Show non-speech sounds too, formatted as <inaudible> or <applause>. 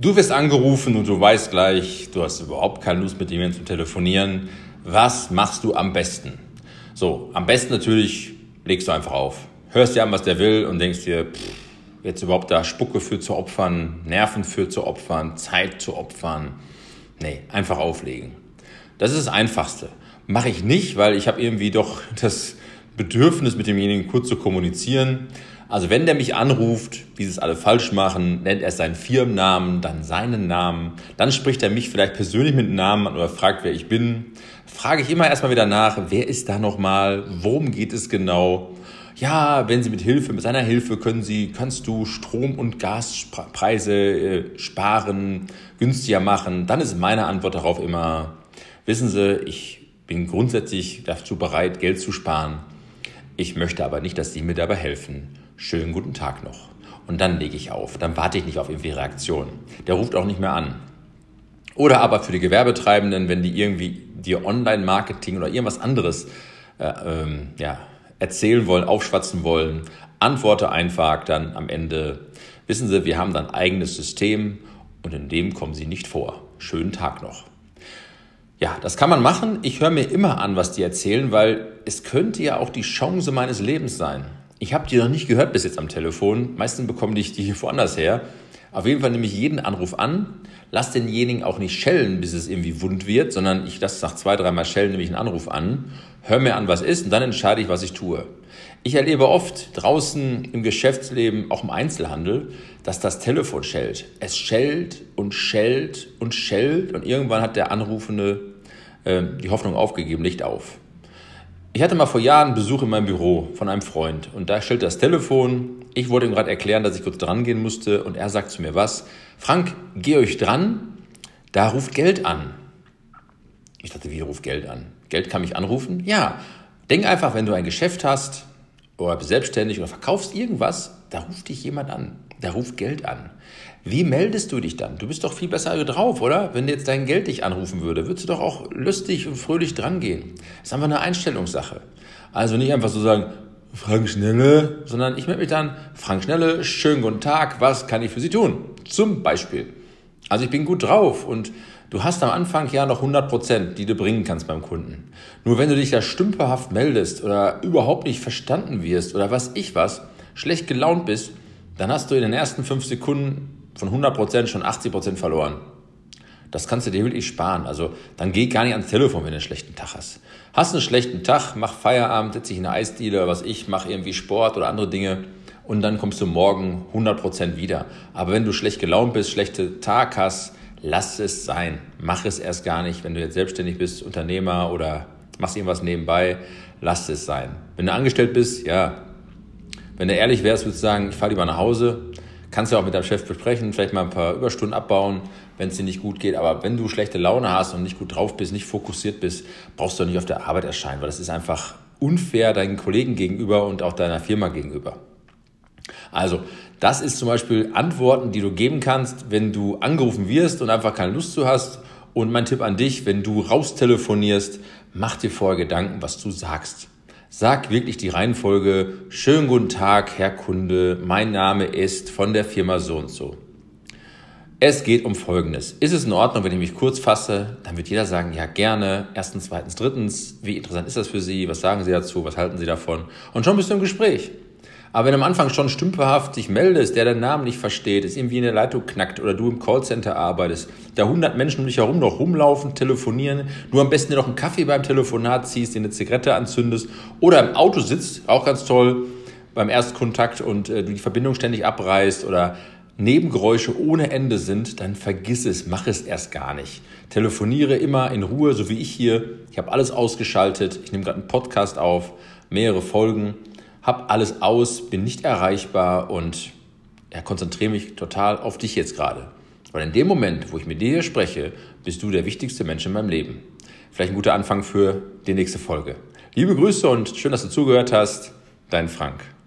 Du wirst angerufen und du weißt gleich, du hast überhaupt keine Lust mit jemandem zu telefonieren. Was machst du am besten? So, am besten natürlich legst du einfach auf. Hörst dir an, was der will und denkst dir, pff, jetzt überhaupt da Spucke für zu opfern, Nerven für zu opfern, Zeit zu opfern. Nee, einfach auflegen. Das ist das Einfachste. Mache ich nicht, weil ich habe irgendwie doch <laughs> das Bedürfnis, mit demjenigen kurz zu kommunizieren. Also wenn der mich anruft, wie sie es alle falsch machen, nennt er seinen Firmennamen, dann seinen Namen, dann spricht er mich vielleicht persönlich mit Namen an oder fragt, wer ich bin. Frage ich immer erstmal wieder nach, wer ist da nochmal, worum geht es genau? Ja, wenn Sie mit Hilfe, mit seiner Hilfe können Sie, kannst du Strom- und Gaspreise äh, sparen, günstiger machen, dann ist meine Antwort darauf immer, wissen Sie, ich bin grundsätzlich dazu bereit, Geld zu sparen. Ich möchte aber nicht, dass Sie mir dabei helfen schönen guten Tag noch. Und dann lege ich auf. Dann warte ich nicht auf irgendwie Reaktion. Der ruft auch nicht mehr an. Oder aber für die Gewerbetreibenden, wenn die irgendwie dir Online-Marketing oder irgendwas anderes äh, ähm, ja, erzählen wollen, aufschwatzen wollen, antworte einfach dann am Ende. Wissen Sie, wir haben dann eigenes System und in dem kommen Sie nicht vor. Schönen Tag noch. Ja, das kann man machen. Ich höre mir immer an, was die erzählen, weil es könnte ja auch die Chance meines Lebens sein. Ich habe die noch nicht gehört bis jetzt am Telefon. Meistens bekomme ich die hier woanders her. Auf jeden Fall nehme ich jeden Anruf an, lass denjenigen auch nicht schellen, bis es irgendwie wund wird, sondern ich lasse nach zwei, dreimal schellen, nehme ich einen Anruf an, höre mir an, was ist und dann entscheide ich, was ich tue. Ich erlebe oft draußen im Geschäftsleben, auch im Einzelhandel, dass das Telefon schellt. Es schellt und schellt und schellt und irgendwann hat der Anrufende äh, die Hoffnung aufgegeben, Licht auf. Ich hatte mal vor Jahren Besuch in meinem Büro von einem Freund und da stellte das Telefon. Ich wollte ihm gerade erklären, dass ich kurz dran gehen musste und er sagt zu mir was. Frank, geh euch dran, da ruft Geld an. Ich dachte, wie ruft Geld an? Geld kann mich anrufen? Ja. Denk einfach, wenn du ein Geschäft hast oder bist selbstständig oder verkaufst irgendwas, da ruft dich jemand an. Da ruft Geld an. Wie meldest du dich dann? Du bist doch viel besser drauf, oder? Wenn jetzt dein Geld dich anrufen würde, würdest du doch auch lustig und fröhlich drangehen. Das ist einfach eine Einstellungssache. Also nicht einfach so sagen, Frank Schnelle, sondern ich melde mich dann, Frank Schnelle, schönen guten Tag, was kann ich für Sie tun? Zum Beispiel. Also ich bin gut drauf und du hast am Anfang ja noch 100 Prozent, die du bringen kannst beim Kunden. Nur wenn du dich da stümperhaft meldest oder überhaupt nicht verstanden wirst oder was ich was, schlecht gelaunt bist, dann hast du in den ersten fünf Sekunden von 100% schon 80% verloren. Das kannst du dir wirklich sparen. Also dann geh gar nicht ans Telefon, wenn du einen schlechten Tag hast. Hast einen schlechten Tag, mach Feierabend, setz dich in eine Eisdiele was ich, mach irgendwie Sport oder andere Dinge und dann kommst du morgen 100% wieder. Aber wenn du schlecht gelaunt bist, schlechte Tag hast, lass es sein. Mach es erst gar nicht. Wenn du jetzt selbstständig bist, Unternehmer oder machst irgendwas nebenbei, lass es sein. Wenn du angestellt bist, ja. Wenn du ehrlich wärst, würdest du sagen, ich fahre lieber nach Hause, Kannst du auch mit deinem Chef besprechen, vielleicht mal ein paar Überstunden abbauen, wenn es dir nicht gut geht. Aber wenn du schlechte Laune hast und nicht gut drauf bist, nicht fokussiert bist, brauchst du nicht auf der Arbeit erscheinen, weil das ist einfach unfair deinen Kollegen gegenüber und auch deiner Firma gegenüber. Also, das ist zum Beispiel Antworten, die du geben kannst, wenn du angerufen wirst und einfach keine Lust zu hast. Und mein Tipp an dich, wenn du raustelefonierst, mach dir vorher Gedanken, was du sagst. Sag wirklich die Reihenfolge. Schönen guten Tag, Herr Kunde. Mein Name ist von der Firma so und so. Es geht um Folgendes. Ist es in Ordnung, wenn ich mich kurz fasse? Dann wird jeder sagen, ja gerne. Erstens, zweitens, drittens. Wie interessant ist das für Sie? Was sagen Sie dazu? Was halten Sie davon? Und schon bist du im Gespräch. Aber wenn am Anfang schon stümperhaft dich meldest, der deinen Namen nicht versteht, es irgendwie in der Leitung knackt oder du im Callcenter arbeitest, da 100 Menschen um dich herum noch rumlaufen, telefonieren, du am besten dir noch einen Kaffee beim Telefonat ziehst, dir eine Zigarette anzündest oder im Auto sitzt, auch ganz toll, beim Erstkontakt und äh, du die Verbindung ständig abreißt oder Nebengeräusche ohne Ende sind, dann vergiss es, mach es erst gar nicht. Telefoniere immer in Ruhe, so wie ich hier. Ich habe alles ausgeschaltet. Ich nehme gerade einen Podcast auf, mehrere Folgen habe alles aus, bin nicht erreichbar und ja, konzentriere mich total auf dich jetzt gerade. Weil in dem Moment, wo ich mit dir hier spreche, bist du der wichtigste Mensch in meinem Leben. Vielleicht ein guter Anfang für die nächste Folge. Liebe Grüße und schön, dass du zugehört hast. Dein Frank.